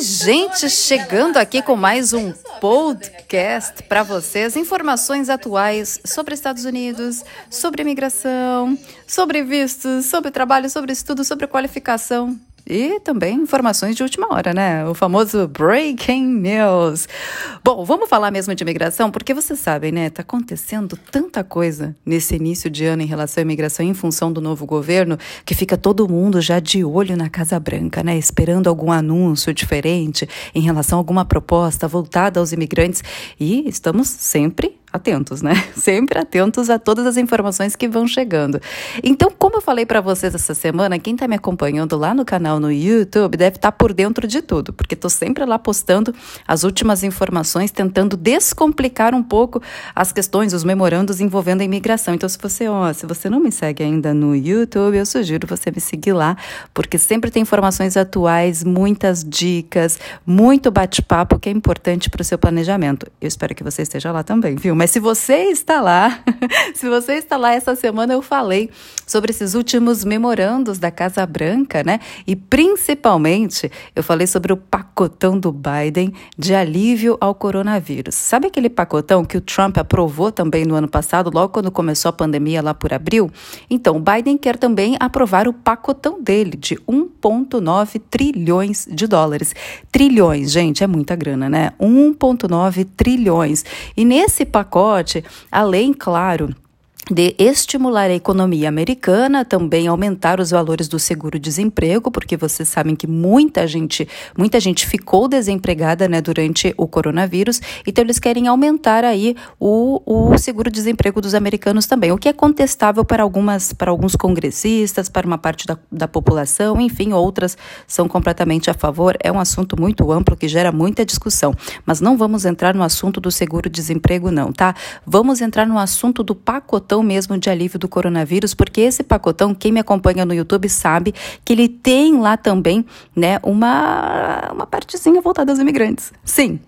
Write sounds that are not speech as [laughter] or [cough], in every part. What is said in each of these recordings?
Gente, chegando aqui com mais um podcast para vocês, informações atuais sobre Estados Unidos, sobre imigração, sobre vistos, sobre trabalho, sobre estudo, sobre qualificação e também informações de última hora, né? O famoso breaking news. Bom, vamos falar mesmo de imigração, porque vocês sabem, né? Tá acontecendo tanta coisa nesse início de ano em relação à imigração em função do novo governo, que fica todo mundo já de olho na Casa Branca, né? Esperando algum anúncio diferente em relação a alguma proposta voltada aos imigrantes. E estamos sempre atentos, né? [laughs] Sempre atentos a todas as informações que vão chegando. Então, como eu falei para vocês essa semana, quem está me acompanhando lá no canal no YouTube deve estar tá por dentro de tudo, porque estou sempre lá postando as últimas informações, tentando descomplicar um pouco as questões, os memorandos envolvendo a imigração. Então, se você, ó, se você não me segue ainda no YouTube, eu sugiro você me seguir lá, porque sempre tem informações atuais, muitas dicas, muito bate-papo que é importante para o seu planejamento. Eu espero que você esteja lá também, viu? Mas mas se você está lá, [laughs] se você está lá essa semana, eu falei sobre esses últimos memorandos da Casa Branca, né? E principalmente eu falei sobre o pacotão do Biden de alívio ao coronavírus. Sabe aquele pacotão que o Trump aprovou também no ano passado, logo quando começou a pandemia lá por abril? Então, o Biden quer também aprovar o pacotão dele de 1,9 trilhões de dólares. Trilhões, gente, é muita grana, né? 1,9 trilhões. E nesse pacote, pacote, além, claro, de estimular a economia americana, também aumentar os valores do seguro-desemprego, porque vocês sabem que muita gente, muita gente ficou desempregada, né, durante o coronavírus, então eles querem aumentar aí o, o seguro-desemprego dos americanos também, o que é contestável para algumas, para alguns congressistas, para uma parte da, da população, enfim, outras são completamente a favor. É um assunto muito amplo que gera muita discussão, mas não vamos entrar no assunto do seguro-desemprego, não, tá? Vamos entrar no assunto do pacotão pacotão mesmo de alívio do coronavírus, porque esse pacotão, quem me acompanha no YouTube sabe que ele tem lá também, né, uma, uma partezinha voltada aos imigrantes. Sim.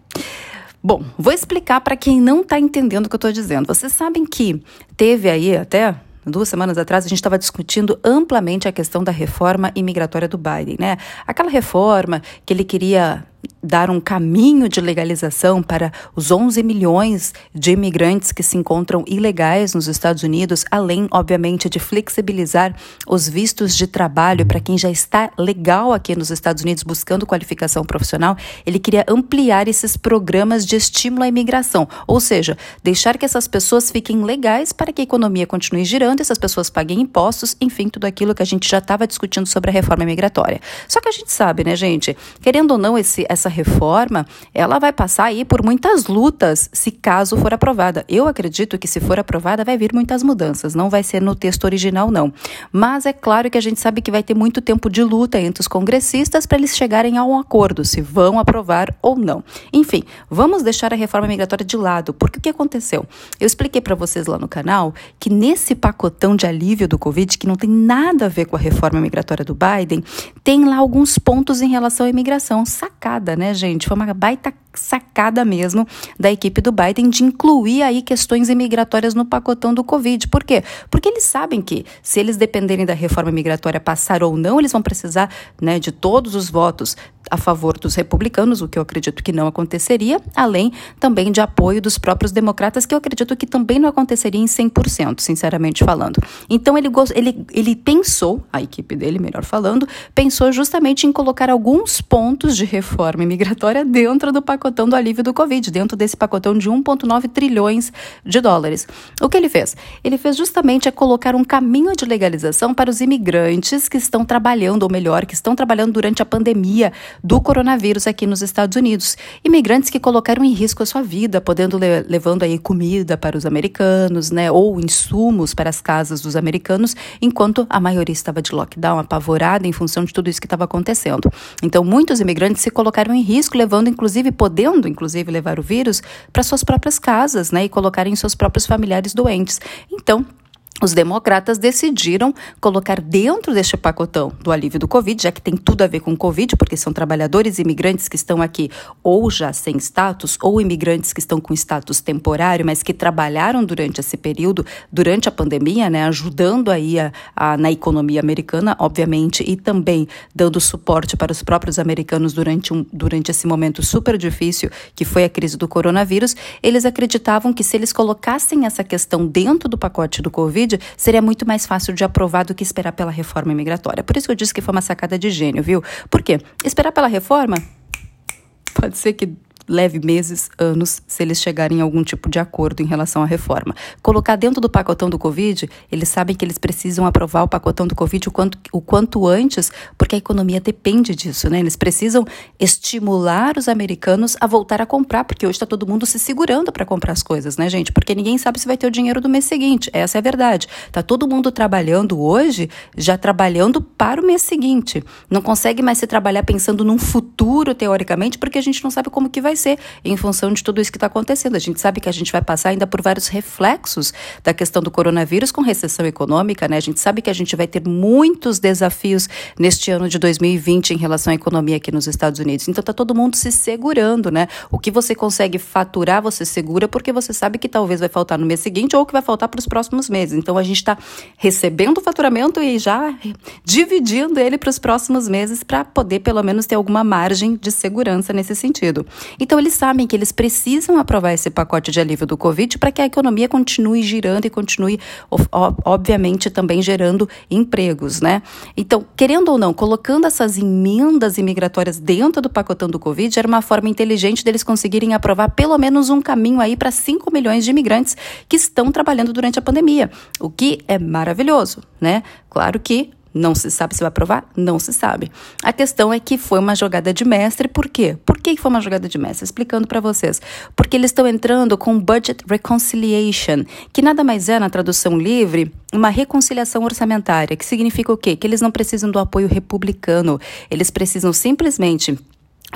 Bom, vou explicar para quem não está entendendo o que eu estou dizendo. Vocês sabem que teve aí até duas semanas atrás, a gente estava discutindo amplamente a questão da reforma imigratória do Biden, né? Aquela reforma que ele queria dar um caminho de legalização para os 11 milhões de imigrantes que se encontram ilegais nos Estados Unidos, além, obviamente, de flexibilizar os vistos de trabalho para quem já está legal aqui nos Estados Unidos buscando qualificação profissional. Ele queria ampliar esses programas de estímulo à imigração, ou seja, deixar que essas pessoas fiquem legais para que a economia continue girando, essas pessoas paguem impostos, enfim, tudo aquilo que a gente já estava discutindo sobre a reforma migratória. Só que a gente sabe, né, gente, querendo ou não, esse, essa reforma, ela vai passar aí por muitas lutas se caso for aprovada. Eu acredito que se for aprovada vai vir muitas mudanças, não vai ser no texto original não. Mas é claro que a gente sabe que vai ter muito tempo de luta entre os congressistas para eles chegarem a um acordo se vão aprovar ou não. Enfim, vamos deixar a reforma migratória de lado, porque o que aconteceu? Eu expliquei para vocês lá no canal que nesse pacotão de alívio do Covid, que não tem nada a ver com a reforma migratória do Biden, tem lá alguns pontos em relação à imigração sacada, né, gente? Foi uma baita sacada mesmo da equipe do Biden de incluir aí questões imigratórias no pacotão do Covid. Por quê? Porque eles sabem que se eles dependerem da reforma migratória passar ou não, eles vão precisar né, de todos os votos a favor dos republicanos, o que eu acredito que não aconteceria, além também de apoio dos próprios democratas, que eu acredito que também não aconteceria em 100%, sinceramente falando. Então ele, ele, ele pensou, a equipe dele, melhor falando, pensou justamente em colocar alguns pontos de reforma migratória dentro do pacotão do alívio do Covid, dentro desse pacotão de 1,9 trilhões de dólares. O que ele fez? Ele fez justamente é colocar um caminho de legalização para os imigrantes que estão trabalhando, ou melhor, que estão trabalhando durante a pandemia do coronavírus aqui nos Estados Unidos. Imigrantes que colocaram em risco a sua vida, podendo le levando aí comida para os americanos, né, ou insumos para as casas dos americanos, enquanto a maioria estava de lockdown, apavorada em função de tudo isso que estava acontecendo. Então, muitos imigrantes se colocaram em risco, levando inclusive podendo, inclusive, levar o vírus para suas próprias casas, né, e colocarem seus próprios familiares doentes. Então, os democratas decidiram colocar dentro deste pacotão do alívio do Covid, já que tem tudo a ver com Covid, porque são trabalhadores imigrantes que estão aqui ou já sem status, ou imigrantes que estão com status temporário, mas que trabalharam durante esse período, durante a pandemia, né, ajudando aí a, a, na economia americana, obviamente, e também dando suporte para os próprios americanos durante, um, durante esse momento super difícil que foi a crise do coronavírus. Eles acreditavam que se eles colocassem essa questão dentro do pacote do Covid, Covid, seria muito mais fácil de aprovar do que esperar pela reforma migratória. Por isso que eu disse que foi uma sacada de gênio, viu? Por quê? Esperar pela reforma pode ser que leve meses, anos, se eles chegarem a algum tipo de acordo em relação à reforma. Colocar dentro do pacotão do Covid, eles sabem que eles precisam aprovar o pacotão do Covid o quanto, o quanto antes, porque a economia depende disso, né? Eles precisam estimular os americanos a voltar a comprar, porque hoje está todo mundo se segurando para comprar as coisas, né, gente? Porque ninguém sabe se vai ter o dinheiro do mês seguinte. Essa é a verdade. Tá todo mundo trabalhando hoje, já trabalhando para o mês seguinte. Não consegue mais se trabalhar pensando num futuro, teoricamente, porque a gente não sabe como que vai em função de tudo isso que está acontecendo. A gente sabe que a gente vai passar ainda por vários reflexos da questão do coronavírus com recessão econômica, né? A gente sabe que a gente vai ter muitos desafios neste ano de 2020 em relação à economia aqui nos Estados Unidos. Então tá todo mundo se segurando, né? O que você consegue faturar, você segura porque você sabe que talvez vai faltar no mês seguinte ou que vai faltar para os próximos meses. Então a gente está recebendo o faturamento e já dividindo ele para os próximos meses para poder pelo menos ter alguma margem de segurança nesse sentido. Então, eles sabem que eles precisam aprovar esse pacote de alívio do Covid para que a economia continue girando e continue, obviamente, também gerando empregos, né? Então, querendo ou não, colocando essas emendas imigratórias dentro do pacotão do Covid era uma forma inteligente deles conseguirem aprovar pelo menos um caminho aí para 5 milhões de imigrantes que estão trabalhando durante a pandemia, o que é maravilhoso, né? Claro que não se sabe se vai aprovar? Não se sabe. A questão é que foi uma jogada de mestre, por quê? Por que foi uma jogada de mestre? Explicando para vocês. Porque eles estão entrando com Budget Reconciliation, que nada mais é, na tradução livre, uma reconciliação orçamentária, que significa o quê? Que eles não precisam do apoio republicano, eles precisam simplesmente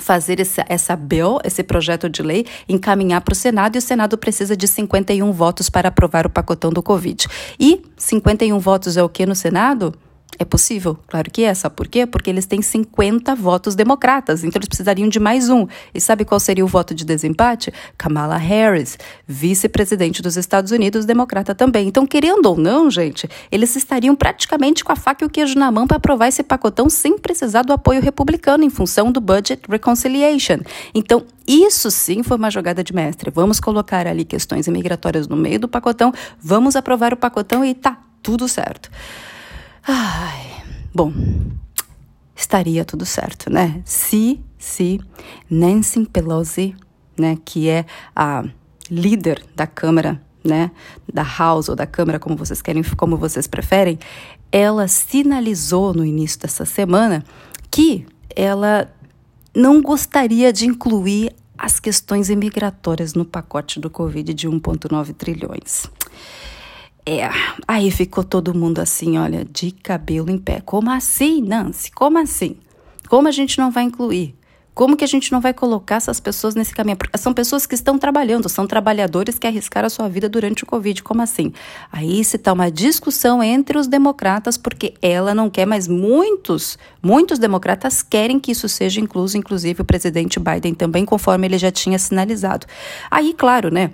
fazer essa, essa bill, esse projeto de lei, encaminhar para o Senado e o Senado precisa de 51 votos para aprovar o pacotão do Covid. E 51 votos é o que no Senado? É possível? Claro que é. Sabe por quê? Porque eles têm 50 votos democratas, então eles precisariam de mais um. E sabe qual seria o voto de desempate? Kamala Harris, vice-presidente dos Estados Unidos, democrata também. Então, querendo ou não, gente, eles estariam praticamente com a faca e o queijo na mão para aprovar esse pacotão sem precisar do apoio republicano em função do Budget Reconciliation. Então, isso sim foi uma jogada de mestre. Vamos colocar ali questões imigratórias no meio do pacotão, vamos aprovar o pacotão e tá tudo certo. Ai, bom, estaria tudo certo, né? Se, se Nancy Pelosi, né, que é a líder da Câmara, né, da House ou da Câmara, como vocês querem, como vocês preferem, ela sinalizou no início dessa semana que ela não gostaria de incluir as questões imigratórias no pacote do Covid de 1,9 trilhões. É, aí ficou todo mundo assim, olha, de cabelo em pé. Como assim, Nancy? Como assim? Como a gente não vai incluir? Como que a gente não vai colocar essas pessoas nesse caminho? São pessoas que estão trabalhando, são trabalhadores que arriscaram a sua vida durante o Covid. Como assim? Aí se está uma discussão entre os democratas, porque ela não quer, mas muitos, muitos democratas querem que isso seja incluso, inclusive o presidente Biden também, conforme ele já tinha sinalizado. Aí, claro, né?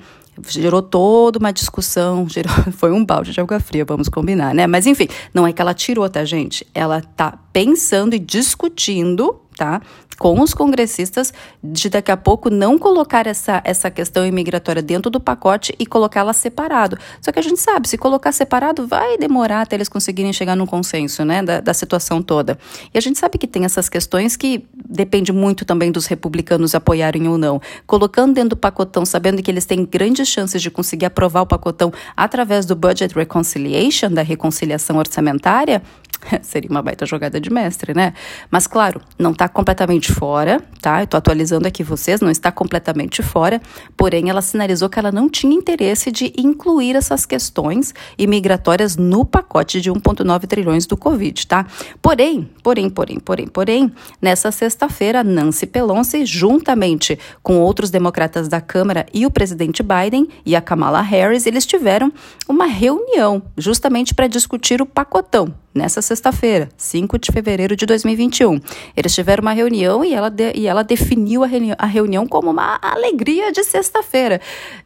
Gerou toda uma discussão, [laughs] gerou, foi um balde de água fria, vamos combinar, né? Mas enfim, não é que ela tirou, tá, gente? Ela tá pensando e discutindo tá? Com os congressistas de daqui a pouco não colocar essa, essa questão imigratória dentro do pacote e colocá-la separado. Só que a gente sabe, se colocar separado, vai demorar até eles conseguirem chegar num consenso, né, da, da situação toda. E a gente sabe que tem essas questões que depende muito também dos republicanos apoiarem ou não. Colocando dentro do pacotão, sabendo que eles têm grandes chances de conseguir aprovar o pacotão através do Budget Reconciliation, da reconciliação orçamentária, [laughs] Seria uma baita jogada de mestre, né? Mas claro, não está completamente fora, tá? Eu tô atualizando aqui vocês, não está completamente fora, porém ela sinalizou que ela não tinha interesse de incluir essas questões imigratórias no pacote de 1,9 trilhões do Covid, tá? Porém, porém, porém, porém, porém, nessa sexta-feira, Nancy Pelosi, juntamente com outros democratas da Câmara e o presidente Biden e a Kamala Harris, eles tiveram uma reunião justamente para discutir o pacotão nessa sexta-feira, 5 de fevereiro de 2021. Eles tiveram uma reunião e ela, de, e ela definiu a, a reunião como uma alegria de sexta-feira.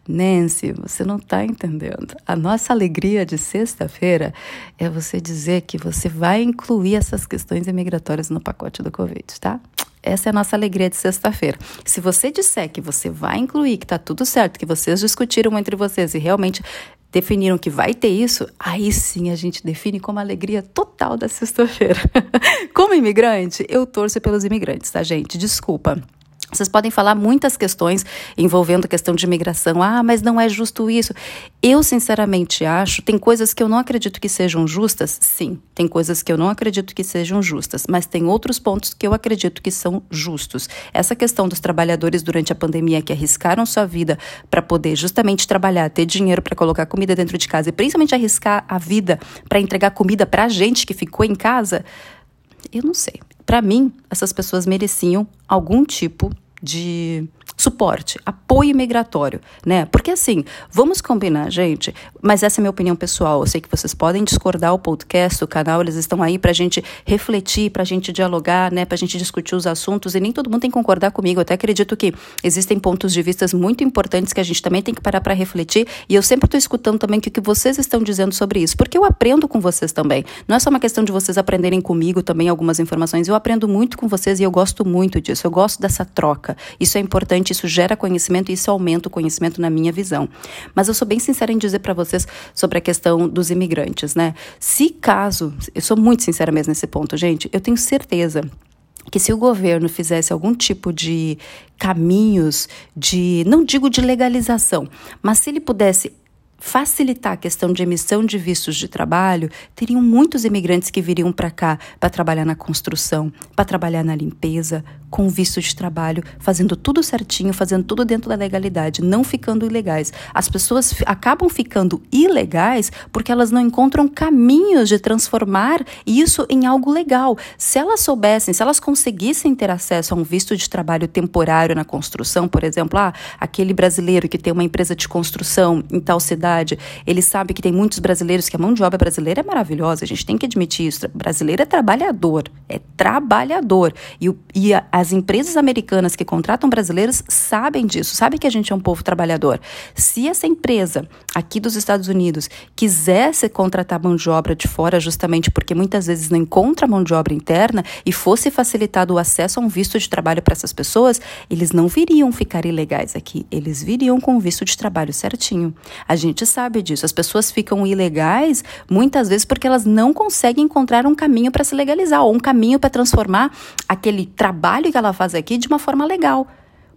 Nancy, você não está entendendo. A nossa alegria de sexta-feira é você dizer que você vai incluir essas questões imigratórias no pacote do Covid, tá? Essa é a nossa alegria de sexta-feira. Se você disser que você vai incluir, que está tudo certo, que vocês discutiram entre vocês e realmente definiram que vai ter isso, aí sim a gente define como alegria total da sexta-feira. [laughs] como imigrante, eu torço pelos imigrantes, tá, gente? Desculpa. Vocês podem falar muitas questões envolvendo questão de imigração. Ah, mas não é justo isso. Eu, sinceramente, acho. Tem coisas que eu não acredito que sejam justas? Sim. Tem coisas que eu não acredito que sejam justas. Mas tem outros pontos que eu acredito que são justos. Essa questão dos trabalhadores durante a pandemia que arriscaram sua vida para poder justamente trabalhar, ter dinheiro para colocar comida dentro de casa e principalmente arriscar a vida para entregar comida para a gente que ficou em casa. Eu não sei. Para mim, essas pessoas mereciam algum tipo de suporte, apoio migratório, né? Porque assim, vamos combinar, gente, mas essa é minha opinião pessoal. Eu sei que vocês podem discordar o podcast, o canal, eles estão aí pra gente refletir, pra gente dialogar, né? Pra gente discutir os assuntos e nem todo mundo tem que concordar comigo. Eu até acredito que existem pontos de vista muito importantes que a gente também tem que parar para refletir e eu sempre estou escutando também o que vocês estão dizendo sobre isso, porque eu aprendo com vocês também. Não é só uma questão de vocês aprenderem comigo também algumas informações, eu aprendo muito com vocês e eu gosto muito disso. Eu gosto dessa troca. Isso é importante isso gera conhecimento e isso aumenta o conhecimento na minha visão. Mas eu sou bem sincera em dizer para vocês sobre a questão dos imigrantes, né? Se caso, eu sou muito sincera mesmo nesse ponto, gente, eu tenho certeza que se o governo fizesse algum tipo de caminhos de, não digo de legalização, mas se ele pudesse facilitar a questão de emissão de vistos de trabalho, teriam muitos imigrantes que viriam para cá para trabalhar na construção, para trabalhar na limpeza, com visto de trabalho, fazendo tudo certinho, fazendo tudo dentro da legalidade, não ficando ilegais. As pessoas acabam ficando ilegais porque elas não encontram caminhos de transformar isso em algo legal. Se elas soubessem, se elas conseguissem ter acesso a um visto de trabalho temporário na construção, por exemplo, ah, aquele brasileiro que tem uma empresa de construção em tal cidade, ele sabe que tem muitos brasileiros que a mão de obra brasileira é maravilhosa, a gente tem que admitir isso. Brasileiro é trabalhador, é trabalhador. E, e a, a as empresas americanas que contratam brasileiros sabem disso, sabem que a gente é um povo trabalhador. Se essa empresa aqui dos Estados Unidos quisesse contratar mão de obra de fora, justamente porque muitas vezes não encontra mão de obra interna, e fosse facilitado o acesso a um visto de trabalho para essas pessoas, eles não viriam ficar ilegais aqui, eles viriam com o visto de trabalho certinho. A gente sabe disso. As pessoas ficam ilegais muitas vezes porque elas não conseguem encontrar um caminho para se legalizar ou um caminho para transformar aquele trabalho que ela faz aqui de uma forma legal.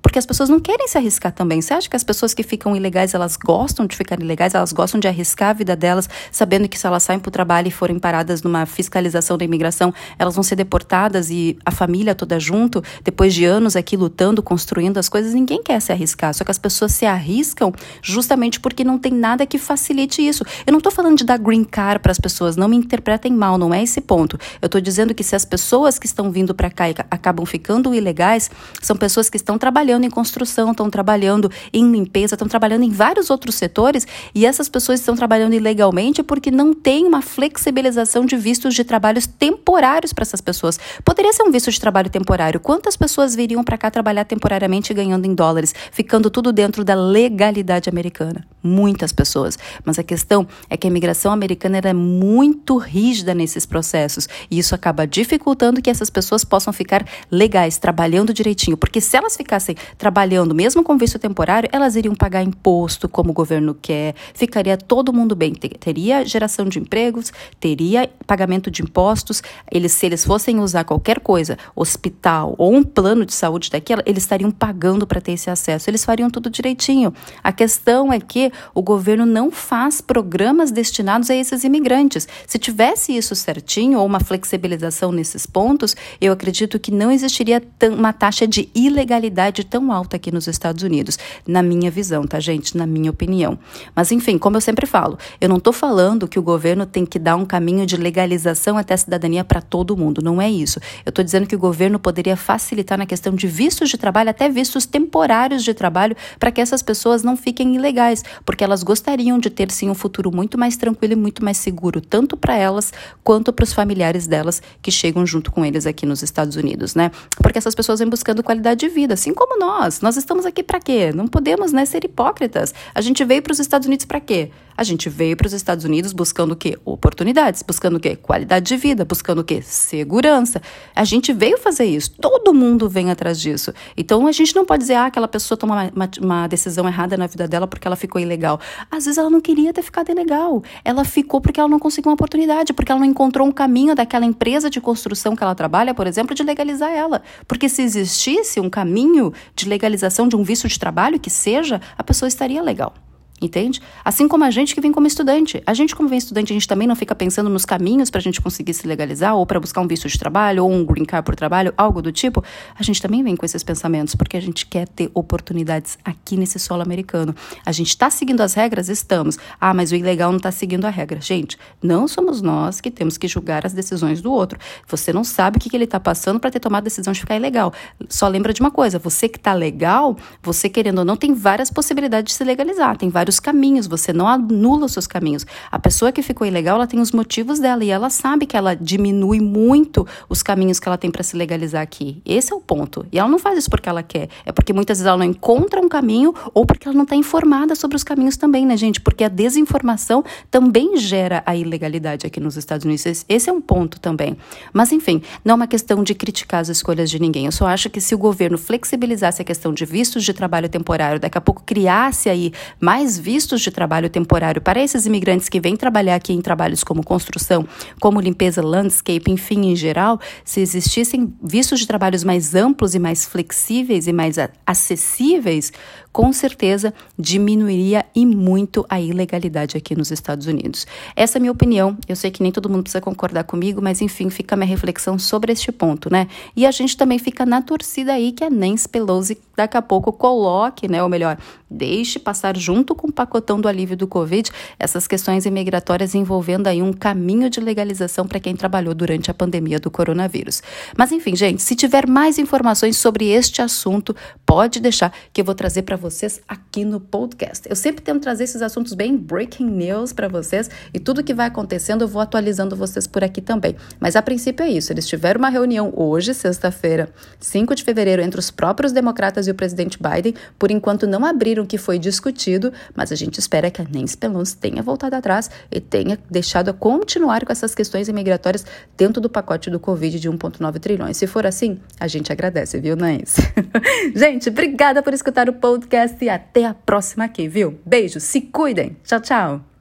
Porque as pessoas não querem se arriscar também. Você acha que as pessoas que ficam ilegais, elas gostam de ficar ilegais, elas gostam de arriscar a vida delas, sabendo que se elas saem para o trabalho e forem paradas numa fiscalização da imigração, elas vão ser deportadas e a família toda junto, depois de anos aqui lutando, construindo as coisas, ninguém quer se arriscar. Só que as pessoas se arriscam justamente porque não tem nada que facilite isso. Eu não estou falando de dar green card para as pessoas, não me interpretem mal, não é esse ponto. Eu estou dizendo que se as pessoas que estão vindo para cá e acabam ficando ilegais, são pessoas que estão trabalhando trabalhando em construção, estão trabalhando em limpeza, estão trabalhando em vários outros setores e essas pessoas estão trabalhando ilegalmente porque não tem uma flexibilização de vistos de trabalhos temporários para essas pessoas. Poderia ser um visto de trabalho temporário. Quantas pessoas viriam para cá trabalhar temporariamente ganhando em dólares, ficando tudo dentro da legalidade americana? Muitas pessoas. Mas a questão é que a imigração americana é muito rígida nesses processos e isso acaba dificultando que essas pessoas possam ficar legais, trabalhando direitinho, porque se elas ficassem trabalhando, mesmo com visto temporário, elas iriam pagar imposto como o governo quer, ficaria todo mundo bem, teria geração de empregos, teria pagamento de impostos, eles, se eles fossem usar qualquer coisa, hospital ou um plano de saúde daquela, eles estariam pagando para ter esse acesso, eles fariam tudo direitinho. A questão é que o governo não faz programas destinados a esses imigrantes. Se tivesse isso certinho, ou uma flexibilização nesses pontos, eu acredito que não existiria uma taxa de ilegalidade tão alta aqui nos Estados Unidos, na minha visão, tá, gente? Na minha opinião. Mas, enfim, como eu sempre falo, eu não estou falando que o governo tem que dar um caminho de legalização até a cidadania para todo mundo, não é isso. Eu estou dizendo que o governo poderia facilitar na questão de vistos de trabalho, até vistos temporários de trabalho, para que essas pessoas não fiquem ilegais, porque elas gostariam de ter sim um futuro muito mais tranquilo e muito mais seguro, tanto para elas quanto para os familiares delas que chegam junto com eles aqui nos Estados Unidos, né? Porque essas pessoas vêm buscando qualidade de vida, assim como nós. Nós estamos aqui para quê? Não podemos, né, ser hipócritas. A gente veio para os Estados Unidos para quê? A gente veio para os Estados Unidos buscando o quê? Oportunidades, buscando o quê? Qualidade de vida, buscando o quê? Segurança. A gente veio fazer isso. Todo mundo vem atrás disso. Então a gente não pode dizer, ah, aquela pessoa tomou uma, uma, decisão errada na vida dela porque ela ficou ilegal. Às vezes ela não queria ter ficado ilegal. Ela ficou porque ela não conseguiu uma oportunidade, porque ela não encontrou um caminho daquela empresa de construção que ela trabalha, por exemplo, de legalizar ela. Porque se existisse um caminho de legalização de um visto de trabalho que seja, a pessoa estaria legal. Entende? Assim como a gente que vem como estudante. A gente, como vem estudante, a gente também não fica pensando nos caminhos para a gente conseguir se legalizar, ou para buscar um visto de trabalho, ou um green card por trabalho, algo do tipo. A gente também vem com esses pensamentos, porque a gente quer ter oportunidades aqui nesse solo americano. A gente está seguindo as regras? Estamos. Ah, mas o ilegal não está seguindo a regra. Gente, não somos nós que temos que julgar as decisões do outro. Você não sabe o que, que ele está passando para ter tomado a decisão de ficar ilegal. Só lembra de uma coisa: você que está legal, você querendo ou não, tem várias possibilidades de se legalizar. Tem vários vários caminhos, você não anula os seus caminhos. A pessoa que ficou ilegal, ela tem os motivos dela e ela sabe que ela diminui muito os caminhos que ela tem para se legalizar aqui. Esse é o ponto. E ela não faz isso porque ela quer, é porque muitas vezes ela não encontra um caminho ou porque ela não está informada sobre os caminhos também, né, gente? Porque a desinformação também gera a ilegalidade aqui nos Estados Unidos. Esse é um ponto também. Mas, enfim, não é uma questão de criticar as escolhas de ninguém. Eu só acho que se o governo flexibilizasse a questão de vistos de trabalho temporário, daqui a pouco criasse aí mais vistos de trabalho temporário para esses imigrantes que vêm trabalhar aqui em trabalhos como construção, como limpeza, landscape, enfim, em geral, se existissem vistos de trabalhos mais amplos e mais flexíveis e mais acessíveis, com certeza diminuiria e muito a ilegalidade aqui nos Estados Unidos. Essa é a minha opinião. Eu sei que nem todo mundo precisa concordar comigo, mas enfim, fica a minha reflexão sobre este ponto, né? E a gente também fica na torcida aí que a Nancy Pelosi daqui a pouco coloque, né, ou melhor, deixe passar junto com o pacotão do alívio do Covid essas questões imigratórias envolvendo aí um caminho de legalização para quem trabalhou durante a pandemia do coronavírus. Mas enfim, gente, se tiver mais informações sobre este assunto, pode deixar que eu vou trazer para vocês aqui no podcast. Eu sempre tento trazer esses assuntos bem breaking news para vocês e tudo que vai acontecendo eu vou atualizando vocês por aqui também. Mas a princípio é isso. Eles tiveram uma reunião hoje, sexta-feira, 5 de fevereiro, entre os próprios democratas e o presidente Biden. Por enquanto não abriram o que foi discutido, mas a gente espera que a Nancy Pelosi tenha voltado atrás e tenha deixado a continuar com essas questões imigratórias dentro do pacote do Covid de 1,9 trilhões. Se for assim, a gente agradece, viu, Nancy? [laughs] gente, obrigada por escutar o podcast e até a próxima aqui, viu? Beijo, se cuidem. Tchau, tchau.